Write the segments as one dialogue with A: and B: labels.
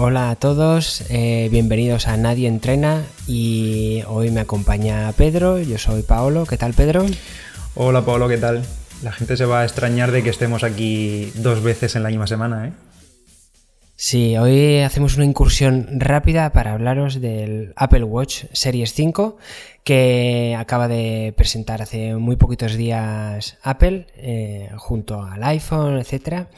A: Hola a todos, eh, bienvenidos a Nadie Entrena y hoy me acompaña Pedro, yo soy Paolo, ¿qué tal Pedro?
B: Hola Paolo, ¿qué tal? La gente se va a extrañar de que estemos aquí dos veces en la misma semana, ¿eh?
A: Sí, hoy hacemos una incursión rápida para hablaros del Apple Watch Series 5 que acaba de presentar hace muy poquitos días Apple eh, junto al iPhone, etcétera.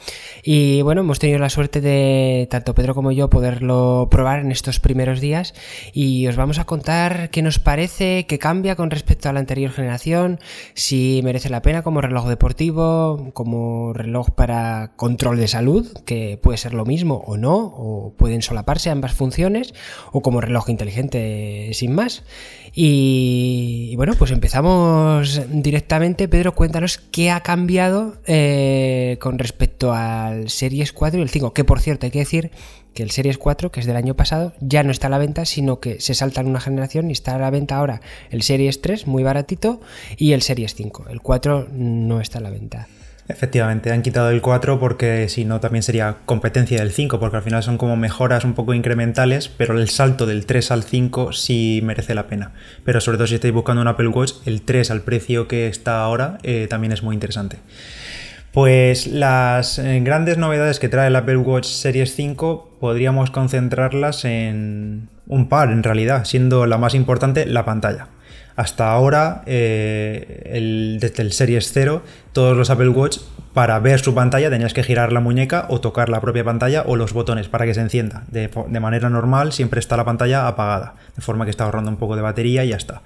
A: Y bueno, hemos tenido la suerte de tanto Pedro como yo poderlo probar en estos primeros días y os vamos a contar qué nos parece, qué cambia con respecto a la anterior generación, si merece la pena como reloj deportivo, como reloj para control de salud, que puede ser lo mismo o no, o pueden solaparse ambas funciones, o como reloj inteligente sin más. Y, bueno, pues empezamos directamente. Pedro, cuéntanos qué ha cambiado eh, con respecto al Series 4 y el 5. Que por cierto, hay que decir que el Series 4, que es del año pasado, ya no está a la venta, sino que se salta en una generación y está a la venta ahora el Series 3, muy baratito, y el Series 5. El 4 no está a la venta.
B: Efectivamente, han quitado el 4 porque si no también sería competencia del 5, porque al final son como mejoras un poco incrementales, pero el salto del 3 al 5 sí merece la pena. Pero sobre todo si estáis buscando un Apple Watch, el 3 al precio que está ahora eh, también es muy interesante. Pues las eh, grandes novedades que trae el Apple Watch Series 5 podríamos concentrarlas en un par en realidad, siendo la más importante la pantalla. Hasta ahora, eh, desde el Series 0, todos los Apple Watch, para ver su pantalla, tenías que girar la muñeca o tocar la propia pantalla o los botones para que se encienda. De, de manera normal, siempre está la pantalla apagada, de forma que está ahorrando un poco de batería y ya está.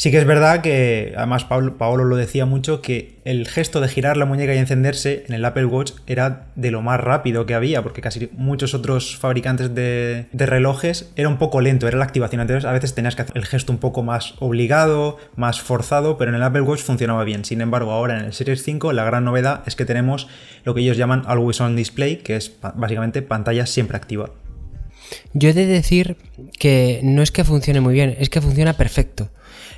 B: Sí que es verdad que, además Paolo, lo decía mucho, que el gesto de girar la muñeca y encenderse en el Apple Watch era de lo más rápido que había, porque casi muchos otros fabricantes de, relojes era un poco lento, era la activación. Entonces a veces tenías que hacer el gesto un poco más obligado, más forzado, pero en el Apple Watch funcionaba bien. Sin embargo, ahora en el Series 5 la gran novedad es que tenemos lo que ellos llaman Always On Display, que es básicamente pantalla siempre activa.
A: Yo he de decir que no es que funcione muy bien, es que funciona perfecto.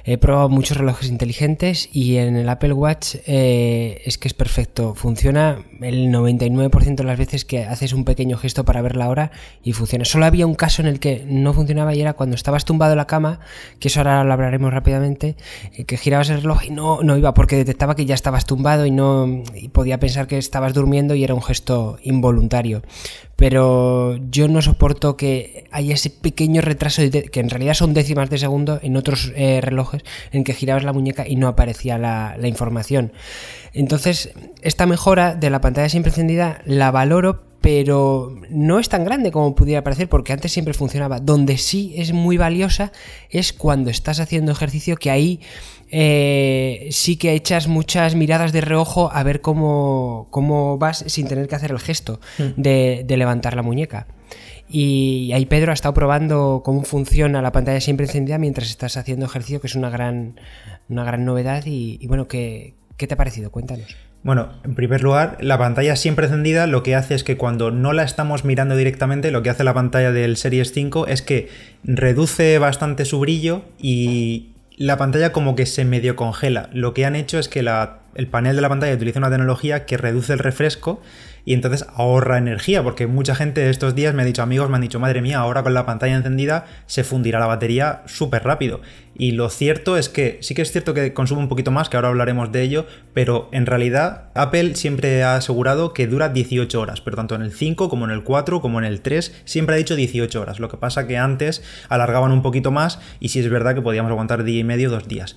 A: He probado muchos relojes inteligentes y en el Apple Watch eh, es que es perfecto. Funciona el 99% de las veces que haces un pequeño gesto para ver la hora y funciona. Solo había un caso en el que no funcionaba y era cuando estabas tumbado en la cama, que eso ahora lo hablaremos rápidamente, eh, que girabas el reloj y no, no iba porque detectaba que ya estabas tumbado y no podía pensar que estabas durmiendo y era un gesto involuntario pero yo no soporto que haya ese pequeño retraso, que en realidad son décimas de segundo en otros eh, relojes en que girabas la muñeca y no aparecía la, información. Entonces, esta mejora de la pantalla siempre encendida la valoro, pero no es tan grande como pudiera parecer, porque antes siempre funcionaba. Donde sí es muy valiosa es cuando estás haciendo ejercicio, que ahí eh, sí que echas muchas miradas de reojo a ver cómo, cómo vas sin tener que hacer el gesto mm. de, levantar la muñeca. Y ahí Pedro ha estado probando cómo funciona la pantalla siempre encendida mientras estás haciendo ejercicio, que es una gran, una gran novedad. Y, bueno, ¿qué, ¿qué te ha parecido? Cuéntanos.
B: Bueno, en primer lugar, la pantalla siempre encendida lo que hace es que cuando no la estamos mirando directamente, lo que hace la pantalla del Series 5 es que reduce bastante su brillo y, la pantalla como que se medio congela. Lo que han hecho es que el panel de la pantalla utiliza una tecnología que reduce el refresco y entonces ahorra energía, porque mucha gente estos días me ha dicho, amigos, me han dicho, madre mía, ahora con la pantalla encendida se fundirá la batería súper rápido. Y lo cierto es que sí que es cierto que consume un poquito más, que ahora hablaremos de ello, pero en realidad Apple siempre ha asegurado que dura 18 horas, pero tanto en el 5 como en el 4 como en el 3 siempre ha dicho 18 horas. Lo que pasa que antes alargaban un poquito más y sí es verdad que podíamos aguantar día y medio, dos días.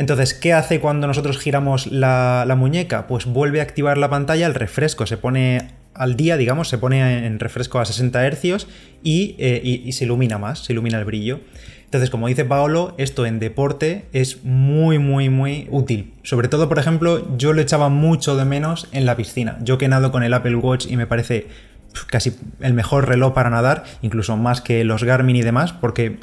B: Entonces, ¿qué hace cuando nosotros giramos la, muñeca? Pues vuelve a activar la pantalla, el refresco se pone al día, digamos, se pone en refresco a 60 Hz eh, y, se ilumina más, se ilumina el brillo. Entonces, como dice Paolo, esto en deporte es muy, muy, muy útil. Sobre todo, por ejemplo, yo lo echaba mucho de menos en la piscina. Yo que nado con el Apple Watch y me parece casi el mejor reloj para nadar, incluso más que los Garmin y demás, porque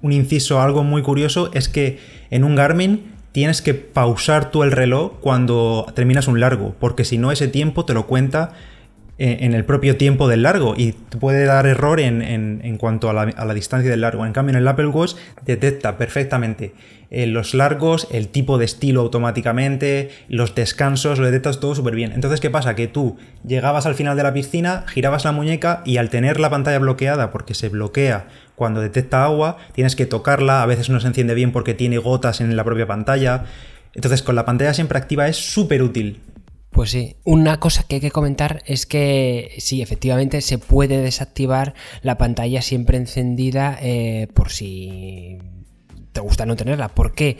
B: un inciso, algo muy curioso, es que en un Garmin tienes que pausar tú el reloj cuando terminas un largo, porque si no ese tiempo te lo cuenta en el propio tiempo del largo y puede dar error en, cuanto a la, distancia del largo. En cambio, en el Apple Watch detecta perfectamente eh, los largos, el tipo de estilo automáticamente, los descansos, lo detectas todo súper bien. Entonces, ¿qué pasa? Que tú llegabas al final de la piscina, girabas la muñeca y al tener la pantalla bloqueada, porque se bloquea cuando detecta agua, tienes que tocarla, a veces no se enciende bien porque tiene gotas en la propia pantalla. Entonces, con la pantalla siempre activa es súper útil.
A: Pues sí, una cosa que hay que comentar es que sí, efectivamente se puede desactivar la pantalla siempre encendida eh, por si te gusta no tenerla. ¿Por qué?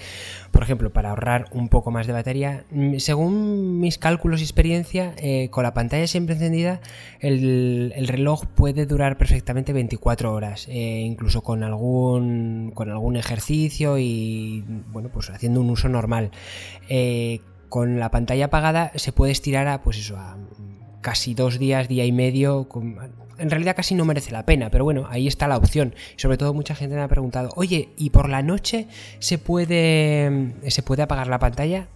A: Por ejemplo, para ahorrar un poco más de batería, mm, según mis cálculos y experiencia, eh, con la pantalla siempre encendida, el, reloj puede durar perfectamente 24 horas, eh, incluso con algún, con algún ejercicio y, bueno, pues haciendo un uso normal con la pantalla apagada se puede estirar a, pues eso, a casi dos días, día y medio. en realidad casi no merece la pena, pero bueno, ahí está la opción. Sobre todo mucha gente me ha preguntado, oye, ¿y por la noche se puede, se puede apagar la pantalla?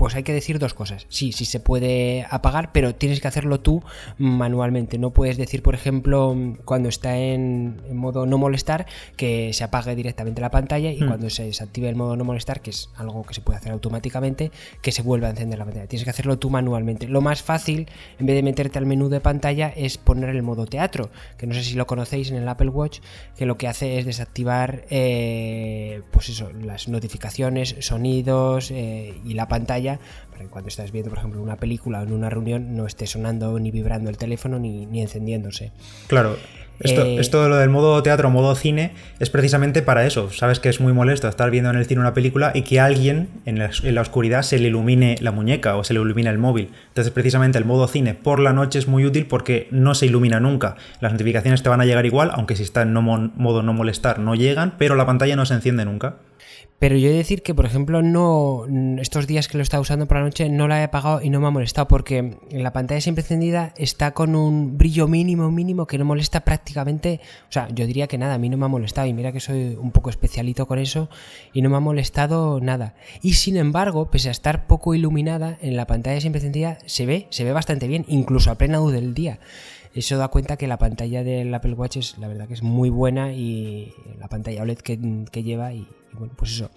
A: Pues hay que decir dos cosas. Sí, sí se puede apagar, pero tienes que hacerlo tú manualmente. No puedes decir, por ejemplo, cuando está en, modo no molestar, que se apague directamente la pantalla y hmm. cuando se desactive el modo no molestar, que es algo que se puede hacer automáticamente, que se vuelva a encender la pantalla. Tienes que hacerlo tú manualmente. Lo más fácil, en vez de meterte al menú de pantalla, es poner el modo teatro, que no sé si lo conocéis en el Apple Watch, que lo que hace es desactivar, eh, pues eso, las notificaciones, sonidos eh, y la pantalla para que cuando estás viendo, por ejemplo, una película o en una reunión no esté sonando ni vibrando el teléfono ni, encendiéndose.
B: Claro. Esto, eh, esto, lo del modo teatro o modo cine es precisamente para eso. Sabes que es muy molesto estar viendo en el cine una película y que alguien en la, en la, oscuridad se le ilumine la muñeca o se le ilumine el móvil. Entonces, precisamente el modo cine por la noche es muy útil porque no se ilumina nunca. Las notificaciones te van a llegar igual, aunque si está en modo no molestar no llegan, pero la pantalla no se enciende nunca.
A: Pero yo he de decir que, por ejemplo, no estos días que lo estaba usando por la noche no la he apagado y no me ha molestado porque la pantalla siempre encendida está con un brillo mínimo, mínimo que no molesta prácticamente. O sea, yo diría que nada, a mí no me ha molestado y mira que soy un poco especialito con eso y no me ha molestado nada. Y sin embargo, pese a estar poco iluminada, en la pantalla siempre encendida se ve, se ve bastante bien, incluso a plena luz del día eso da cuenta que la pantalla del Apple Watch es la verdad que es muy buena y la pantalla OLED que, lleva y, bueno, pues eso.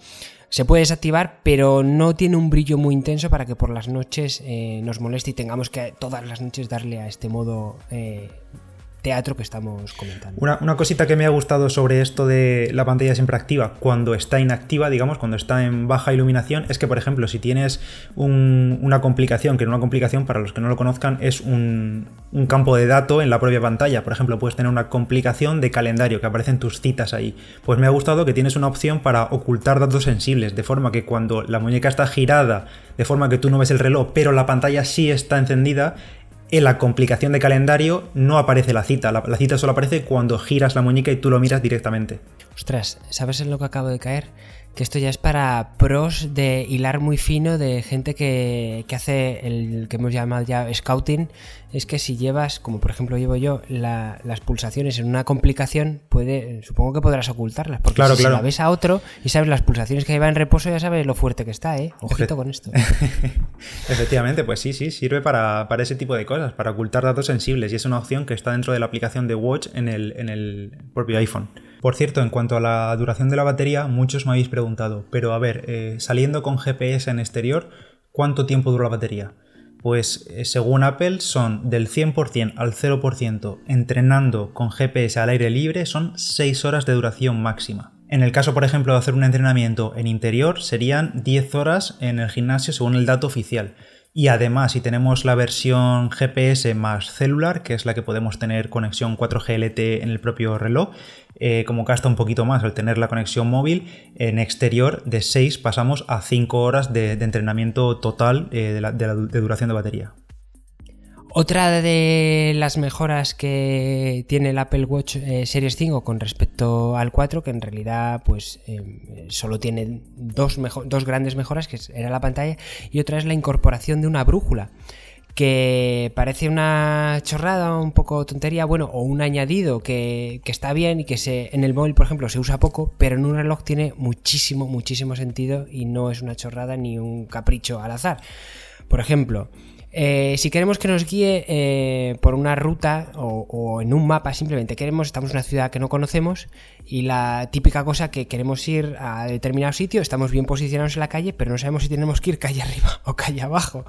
A: Se puede desactivar, pero no tiene un brillo muy intenso para que por las noches eh, nos moleste y tengamos que todas las noches darle a este modo eh, teatro que estamos comentando.
B: Una, cosita que me ha gustado sobre esto de la pantalla siempre activa, cuando está inactiva, digamos, cuando está en baja iluminación, es que, por ejemplo, si tienes una complicación, que una complicación, para los que no lo conozcan, es un, campo de dato en la propia pantalla. Por ejemplo, puedes tener una complicación de calendario, que aparecen tus citas ahí. Pues me ha gustado que tienes una opción para ocultar datos sensibles, de forma que cuando la muñeca está girada, de forma que tú no ves el reloj, pero la pantalla sí está encendida, en la complicación de calendario no aparece la cita. La, cita solo aparece cuando giras la muñeca y tú lo miras directamente.
A: Ostras, ¿sabes en lo que acabo de caer? Que esto ya es para pros de hilar muy fino de gente que, hace el que hemos llamado ya scouting. Es que si llevas, como por ejemplo llevo yo, las pulsaciones en una complicación, puede, supongo que podrás ocultarlas. Porque si, la ves a otro y sabes las pulsaciones que lleva en reposo, ya sabes lo fuerte que está, ¿eh? Ojito con esto.
B: Efectivamente, pues sí, sí, sirve para, ese tipo de cosas, para ocultar datos sensibles. Y es una opción que está dentro de la aplicación de Watch en el, en el propio iPhone. Por cierto, en cuanto a la duración de la batería, muchos me habéis preguntado, pero a ver, eh, saliendo con GPS en exterior, ¿cuánto tiempo dura la batería? Pues eh, según Apple son del 100% al 0% entrenando con GPS al aire libre son 6 horas de duración máxima. En el caso, por ejemplo, de hacer un entrenamiento en interior, serían 10 horas en el gimnasio según el dato oficial. Y además, si tenemos la versión GPS más celular, que es la que podemos tener conexión 4G LTE en el propio reloj, eh, como gasta un poquito más al tener la conexión móvil, en exterior de 6 pasamos a 5 horas de, entrenamiento total eh, de, duración de batería.
A: Otra de las mejoras que tiene el Apple Watch eh, Series 5 con respecto al 4, que en realidad pues solo tiene dos, dos grandes mejoras, que era la pantalla, y otra es la incorporación de una brújula que parece una chorrada, un poco tontería, bueno, o un añadido que, está bien y que se, en el móvil, por ejemplo, se usa poco, pero en un reloj tiene muchísimo, muchísimo sentido y no es una chorrada ni un capricho al azar. Por ejemplo, Eh, si queremos que nos guíe eh, por una ruta o, en un mapa, simplemente queremos, estamos en una ciudad que no conocemos y la típica cosa que queremos ir a determinado sitio, estamos bien posicionados en la calle, pero no sabemos si tenemos que ir calle arriba o calle abajo.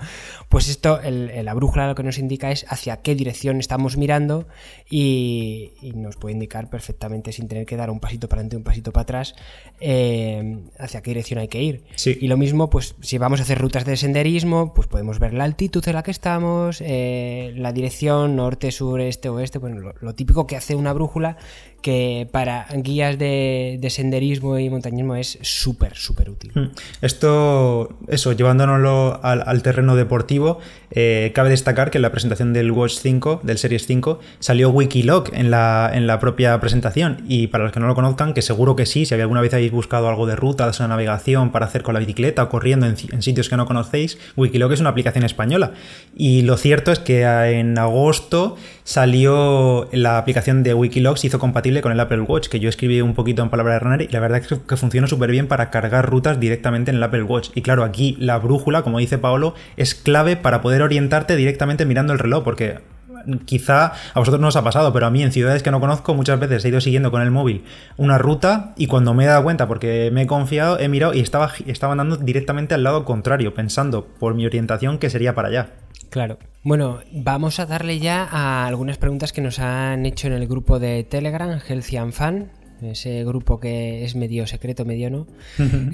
A: Pues esto, la brújula lo que nos indica es hacia qué dirección estamos mirando y, nos puede indicar perfectamente sin tener que dar un pasito para adelante, un pasito para atrás, eh, hacia qué dirección hay que ir. Y lo mismo, pues si vamos a hacer rutas de senderismo, pues podemos ver la altitud la que estamos, eh, la dirección norte, sur, este, oeste, bueno, lo, típico que hace una brújula que para guías de, senderismo y montañismo es súper, súper útil. Hmm.
B: Esto, eso, llevándonoslo al, terreno deportivo, eh, cabe destacar que en la presentación del Watch 5, del Series 5, salió Wikiloc en la, en la propia presentación. Y para los que no lo conozcan, que seguro que sí, si alguna vez habéis buscado algo de rutas o navegación para hacer con la bicicleta o corriendo en, en sitios que no conocéis, Wikiloc es una aplicación española. Y lo cierto es que en agosto salió la aplicación de Wikiloc, se hizo compatible con el Apple Watch, que yo escribí un poquito en palabra de runner y la verdad es que funciona súper bien para cargar rutas directamente en el Apple Watch. Y claro, aquí la brújula, como dice Paolo, es clave para poder orientarte directamente mirando el reloj, porque quizá a vosotros no os ha pasado, pero a mí en ciudades que no conozco muchas veces he ido siguiendo con el móvil una ruta y cuando me he dado cuenta, porque me he confiado, he mirado y estaba, estaba andando directamente al lado contrario, pensando por mi orientación que sería para allá.
A: Claro. Bueno, vamos a darle ya a algunas preguntas que nos han hecho en el grupo de Telegram, Healthy and Fan, ese grupo que es medio secreto, medio no,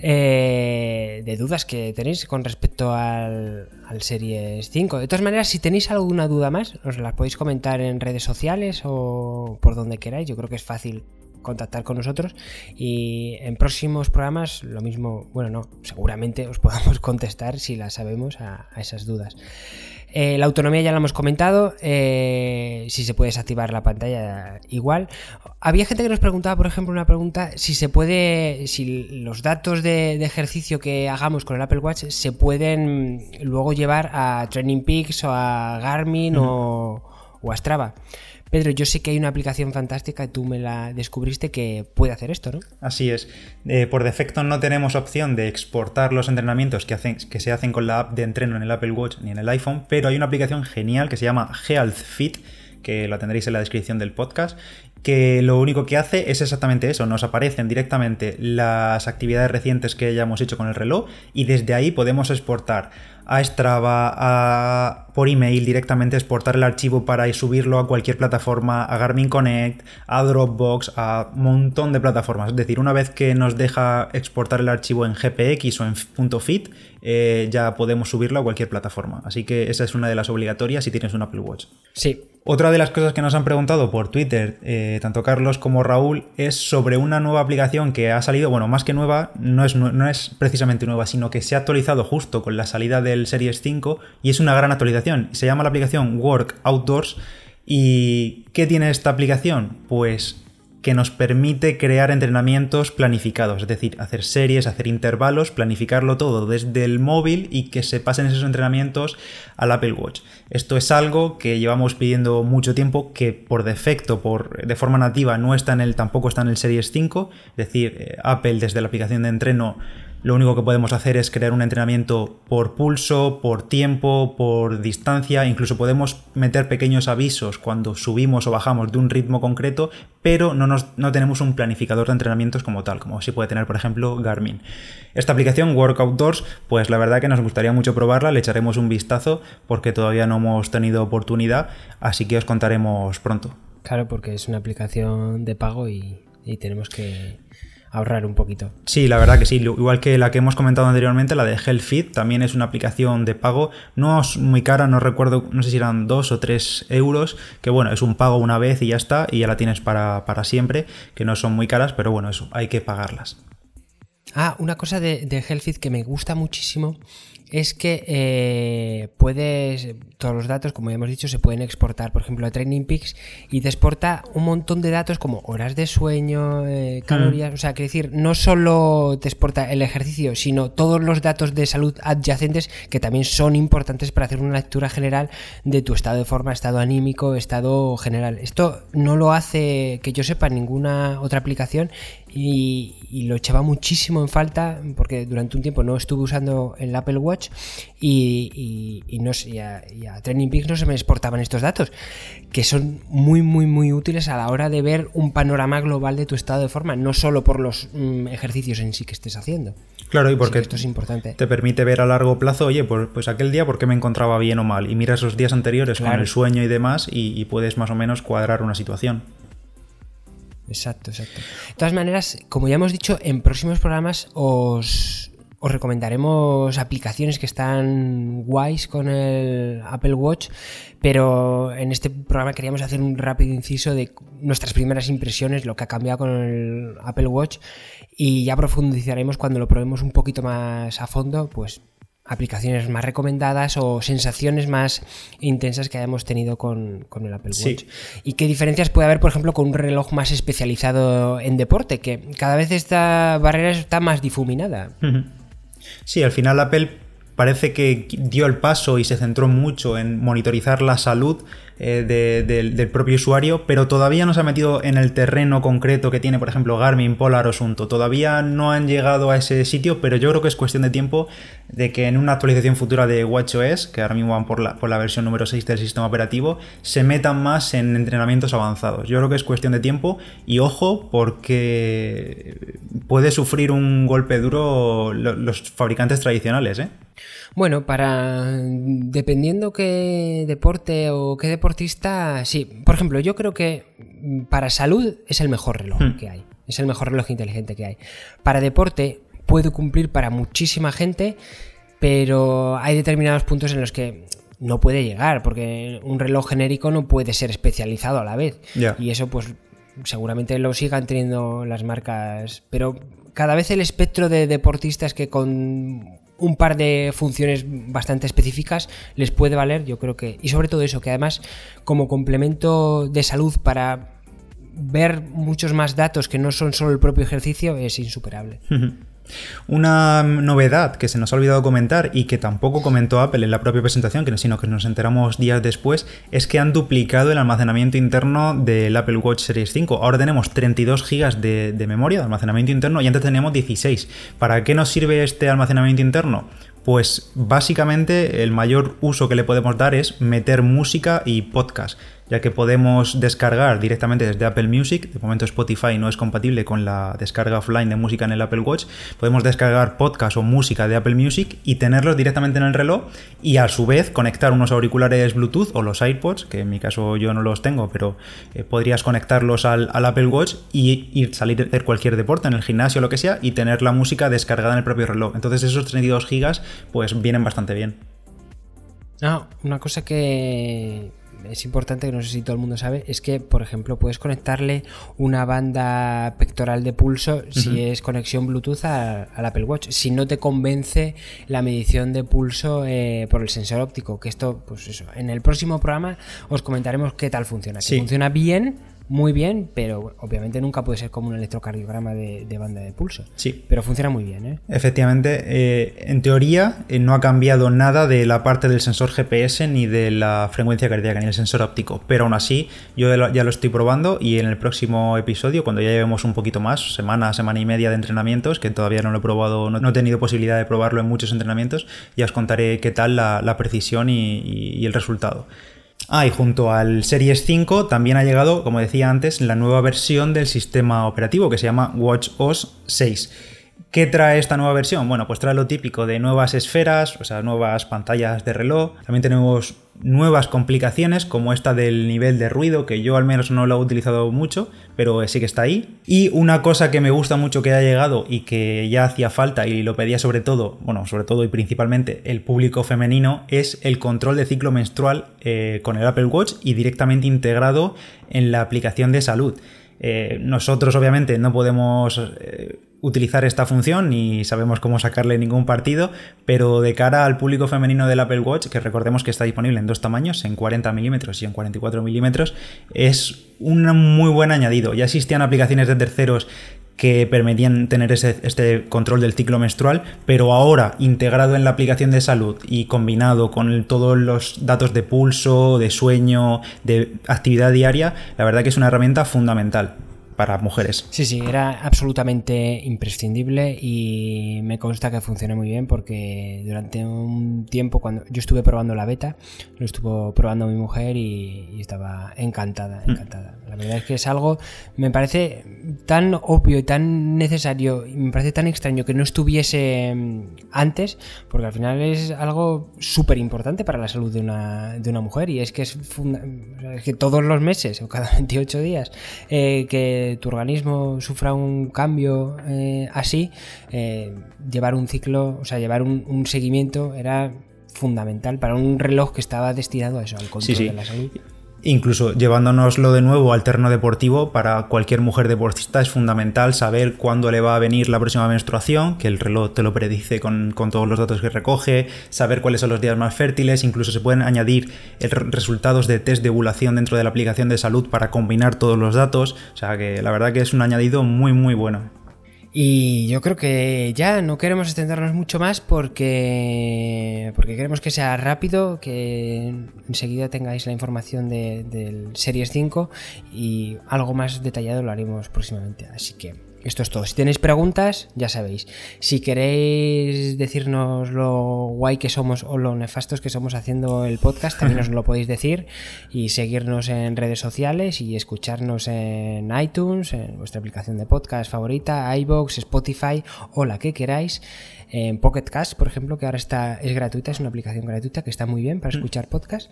A: eh, de dudas que tenéis con respecto al, al, Series 5. De todas maneras, si tenéis alguna duda más, os la podéis comentar en redes sociales o por donde queráis. Yo creo que es fácil contactar con nosotros y en próximos programas lo mismo, bueno, no, seguramente os podamos contestar si la sabemos a esas dudas. Eh, la autonomía ya la hemos comentado. Eh, si se puede desactivar la pantalla, igual. Había gente que nos preguntaba, por ejemplo, una pregunta: si se puede, si los datos de, ejercicio que hagamos con el Apple Watch se pueden luego llevar a Training Peaks o a Garmin o, o a Strava. Pedro, yo sé que hay una aplicación fantástica, tú me la descubriste que puede hacer esto, ¿no?
B: Así es. Eh, por defecto no tenemos opción de exportar los entrenamientos que, hacen, que se hacen con la app de entreno en el Apple Watch ni en el iPhone, pero hay una aplicación genial que se llama Health Fit que la tendréis en la descripción del podcast, que lo único que hace es exactamente eso, nos aparecen directamente las actividades recientes que hayamos hecho con el reloj y desde ahí podemos exportar a Strava, a, por email directamente exportar el archivo para subirlo a cualquier plataforma, a Garmin Connect, a Dropbox, a un montón de plataformas. Es decir, una vez que nos deja exportar el archivo en GPX o en .fit, eh, ya podemos subirlo a cualquier plataforma. Así que esa es una de las obligatorias si tienes un Apple Watch.
A: Sí.
B: Otra de las cosas que nos han preguntado por Twitter, eh, tanto Carlos como Raúl, es sobre una nueva aplicación que ha salido, bueno, más que nueva, no es, no es precisamente nueva, sino que se ha actualizado justo con la salida del Series 5 y es una gran actualización. Se llama la aplicación Work Outdoors. ¿Y qué tiene esta aplicación? Pues que nos permite crear entrenamientos planificados, es decir, hacer series, hacer intervalos, planificarlo todo desde el móvil y que se pasen esos entrenamientos al Apple Watch. Esto es algo que llevamos pidiendo mucho tiempo, que por defecto, por, de forma nativa, no está en el, tampoco está en el Series 5, es decir, eh, Apple desde la aplicación de entreno lo único que podemos hacer es crear un entrenamiento por pulso, por tiempo, por distancia, incluso podemos meter pequeños avisos cuando subimos o bajamos de un ritmo concreto, pero no, nos, no tenemos un planificador de entrenamientos como tal, como si puede tener por ejemplo Garmin. Esta aplicación Work Outdoors, pues la verdad que nos gustaría mucho probarla, le echaremos un vistazo porque todavía no hemos tenido oportunidad, así que os contaremos pronto.
A: Claro, porque es una aplicación de pago y tenemos que ahorrar un poquito.
B: Sí, la verdad que sí. Igual que la que hemos comentado anteriormente, la de HealthFit, también es una aplicación de pago. No es muy cara, no recuerdo, no sé si eran 2 o 3 euros, que bueno, es un pago una vez y ya está, y ya la tienes para, para siempre, que no son muy caras, pero bueno, eso, hay que pagarlas.
A: Ah, una cosa de, de HealthFit que me gusta muchísimo es que eh, puedes, todos los datos, como ya hemos dicho, se pueden exportar, por ejemplo, a Training Peaks y te exporta un montón de datos como horas de sueño, eh, calorías, mm. o sea, que decir, no solo te exporta el ejercicio, sino todos los datos de salud adyacentes que también son importantes para hacer una lectura general de tu estado de forma, estado anímico, estado general. Esto no lo hace, que yo sepa, ninguna otra aplicación y, lo echaba muchísimo en falta porque durante un tiempo no estuve usando el Apple Watch y, y, no, a, Training Peaks no se me exportaban estos datos, que son muy, muy, muy útiles a la hora de ver un panorama global de tu estado de forma, no solo por los mm, ejercicios en sí que estés haciendo.
B: Claro, y porque esto es importante. te permite ver a largo plazo, oye, pues, pues aquel día, ¿por qué me encontraba bien o mal? Y miras los días anteriores con el sueño y demás y puedes más o menos cuadrar una situación.
A: Exacto, exacto. De todas maneras, como ya hemos dicho, en próximos programas os, recomendaremos aplicaciones que están guays con el Apple Watch, pero en este programa queríamos hacer un rápido inciso de nuestras primeras impresiones, lo que ha cambiado con el Apple Watch y ya profundizaremos cuando lo probemos un poquito más a fondo, pues aplicaciones más recomendadas o sensaciones más intensas que hayamos tenido con, el Apple Watch. ¿Y qué diferencias puede haber, por ejemplo, con un reloj más especializado en deporte? Que cada vez esta barrera está más difuminada.
B: Sí, al final Apple parece que dio el paso y se centró mucho en monitorizar la salud eh, del propio usuario, pero todavía no se ha metido en el terreno concreto que tiene, por ejemplo, Garmin, Polar o. Todavía no han llegado a ese sitio, pero yo creo que es cuestión de tiempo de que en una actualización futura de WatchOS, que ahora mismo van por la, por la versión número 6 del sistema operativo, se metan más en entrenamientos avanzados. Yo creo que es cuestión de tiempo y ojo, porque puede sufrir un golpe duro los fabricantes tradicionales, ¿eh?
A: Bueno, para dependiendo qué deporte o qué deportista, sí. Por ejemplo, yo creo que para salud es el mejor reloj hmm. que hay. Es el mejor reloj inteligente que hay. Para deporte puede cumplir para muchísima gente, pero hay determinados puntos en los que no puede llegar, porque un reloj genérico no puede ser especializado a la vez. Y eso, pues, seguramente lo sigan teniendo las marcas. Pero cada vez el espectro de deportistas que con un par de funciones bastante específicas les puede valer, yo creo que, y sobre todo eso, que además como complemento de salud para ver muchos más datos que no son solo el propio ejercicio es insuperable.
B: Una novedad que se nos ha olvidado comentar y que tampoco comentó Apple en la propia presentación, sino que nos enteramos días después, es que han duplicado el almacenamiento interno del Apple Watch Series 5. Ahora tenemos 32 GB de, de memoria de almacenamiento interno y antes teníamos 16. ¿Para qué nos sirve este almacenamiento interno? Pues básicamente el mayor uso que le podemos dar es meter música y podcast ya que podemos descargar directamente desde Apple Music. De momento Spotify no es compatible con la descarga offline de música en el Apple Watch. Podemos descargar podcast o música de Apple Music y tenerlos directamente en el reloj y a su vez conectar unos auriculares Bluetooth o los AirPods, que en mi caso yo no los tengo, pero eh, podrías conectarlos al, Apple Watch y, ir salir de cualquier deporte en el gimnasio o lo que sea y tener la música descargada en el propio reloj. Entonces esos 32 gigas pues vienen bastante bien.
A: Ah, una cosa que es importante, que no sé si todo el mundo sabe, es que, por ejemplo, puedes conectarle una banda pectoral de pulso si es conexión Bluetooth al Apple Watch. Si no te convence la medición de pulso eh, por el sensor óptico, que esto, pues eso, en el próximo programa os comentaremos qué tal funciona. Que funciona bien muy bien, pero obviamente nunca puede ser como un electrocardiograma de, banda de pulso.
B: Sí.
A: Pero funciona muy bien, ¿eh?
B: Efectivamente, eh, en teoría eh, no ha cambiado nada de la parte del sensor GPS ni de la frecuencia cardíaca ni el sensor óptico, pero aún así yo ya lo estoy probando y en el próximo episodio, cuando ya llevemos un poquito más, semana, semana y media de entrenamientos, que todavía no lo he probado, no, he tenido posibilidad de probarlo en muchos entrenamientos, ya os contaré qué tal la, precisión y el resultado. Ah, y junto al Series 5 también ha llegado, como decía antes, la nueva versión del sistema operativo que se llama WatchOS 6. ¿Qué trae esta nueva versión? Bueno, pues trae lo típico de nuevas esferas, o sea, nuevas pantallas de reloj. También tenemos nuevas complicaciones como esta del nivel de ruido, que yo al menos no lo he utilizado mucho, pero sí que está ahí. Y una cosa que me gusta mucho que haya llegado y que ya hacía falta y lo pedía sobre todo, bueno, sobre todo y principalmente el público femenino, es el control de ciclo menstrual eh, con el Apple Watch y directamente integrado en la aplicación de salud. Eh, nosotros obviamente no podemos eh, utilizar esta función ni sabemos cómo sacarle ningún partido, pero de cara al público femenino del Apple Watch, que recordemos que está disponible en dos tamaños, en 40 milímetros y en 44 milímetros, es un muy buen añadido. Ya existían aplicaciones de terceros que permitían tener este control del ciclo menstrual, pero ahora integrado en la aplicación de salud y combinado con todos los datos de pulso, de sueño, de actividad diaria, la verdad que es una herramienta fundamental para mujeres.
A: Sí, sí, era absolutamente imprescindible y me consta que funciona muy bien porque durante un tiempo, cuando yo estuve probando la beta, lo estuvo probando mi mujer y, estaba encantada, mm. encantada. La verdad es que es algo, me parece tan obvio y tan necesario y me parece tan extraño que no estuviese mm, antes, porque al final es algo súper importante para la salud de una, de una mujer y es que es, es que todos los meses o cada 28 días eh, que tu organismo sufra un cambio eh, así, eh, llevar un ciclo, o sea, llevar un, seguimiento era fundamental para un reloj que estaba destinado a eso, al control de la salud.
B: Incluso llevándonoslo de nuevo al terreno deportivo, para cualquier mujer deportista es fundamental saber cuándo le va a venir la próxima menstruación, que el reloj te lo predice con, todos los datos que recoge, saber cuáles son los días más fértiles, incluso se pueden añadir resultados de test de ovulación dentro de la aplicación de salud para combinar todos los datos, o sea que la verdad que es un añadido muy muy bueno.
A: Y yo creo que ya no queremos extendernos mucho más porque, porque queremos que sea rápido, que enseguida tengáis la información del Series 5 y algo más detallado lo haremos próximamente. Así que esto es todo. Si tenéis preguntas, ya sabéis. Si queréis decirnos lo guay que somos o lo nefastos que somos haciendo el podcast, también os lo podéis decir. Y seguirnos en redes sociales y escucharnos en iTunes, en vuestra aplicación de podcast favorita, iBox, Spotify o la que queráis. En Pocket Cast, por ejemplo, que ahora está, es gratuita, es una aplicación gratuita que está muy bien para mm. escuchar podcast.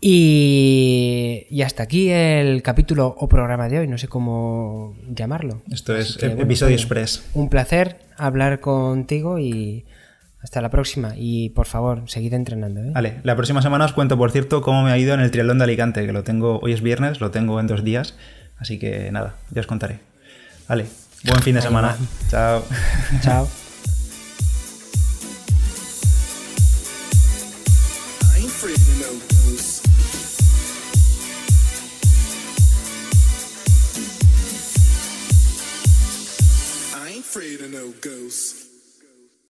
A: Y, hasta aquí el capítulo o programa de hoy, no sé cómo llamarlo.
B: Esto es episodio pues, express.
A: Un placer hablar contigo y hasta la próxima. Y por favor, seguid entrenando. ¿eh?
B: Vale, la próxima semana os cuento, por cierto, cómo me ha ido en el triatlón de Alicante, que lo tengo, hoy es viernes, lo tengo en dos días. Así que nada, ya os contaré. Vale, buen fin de semana. Chao.
A: Chao.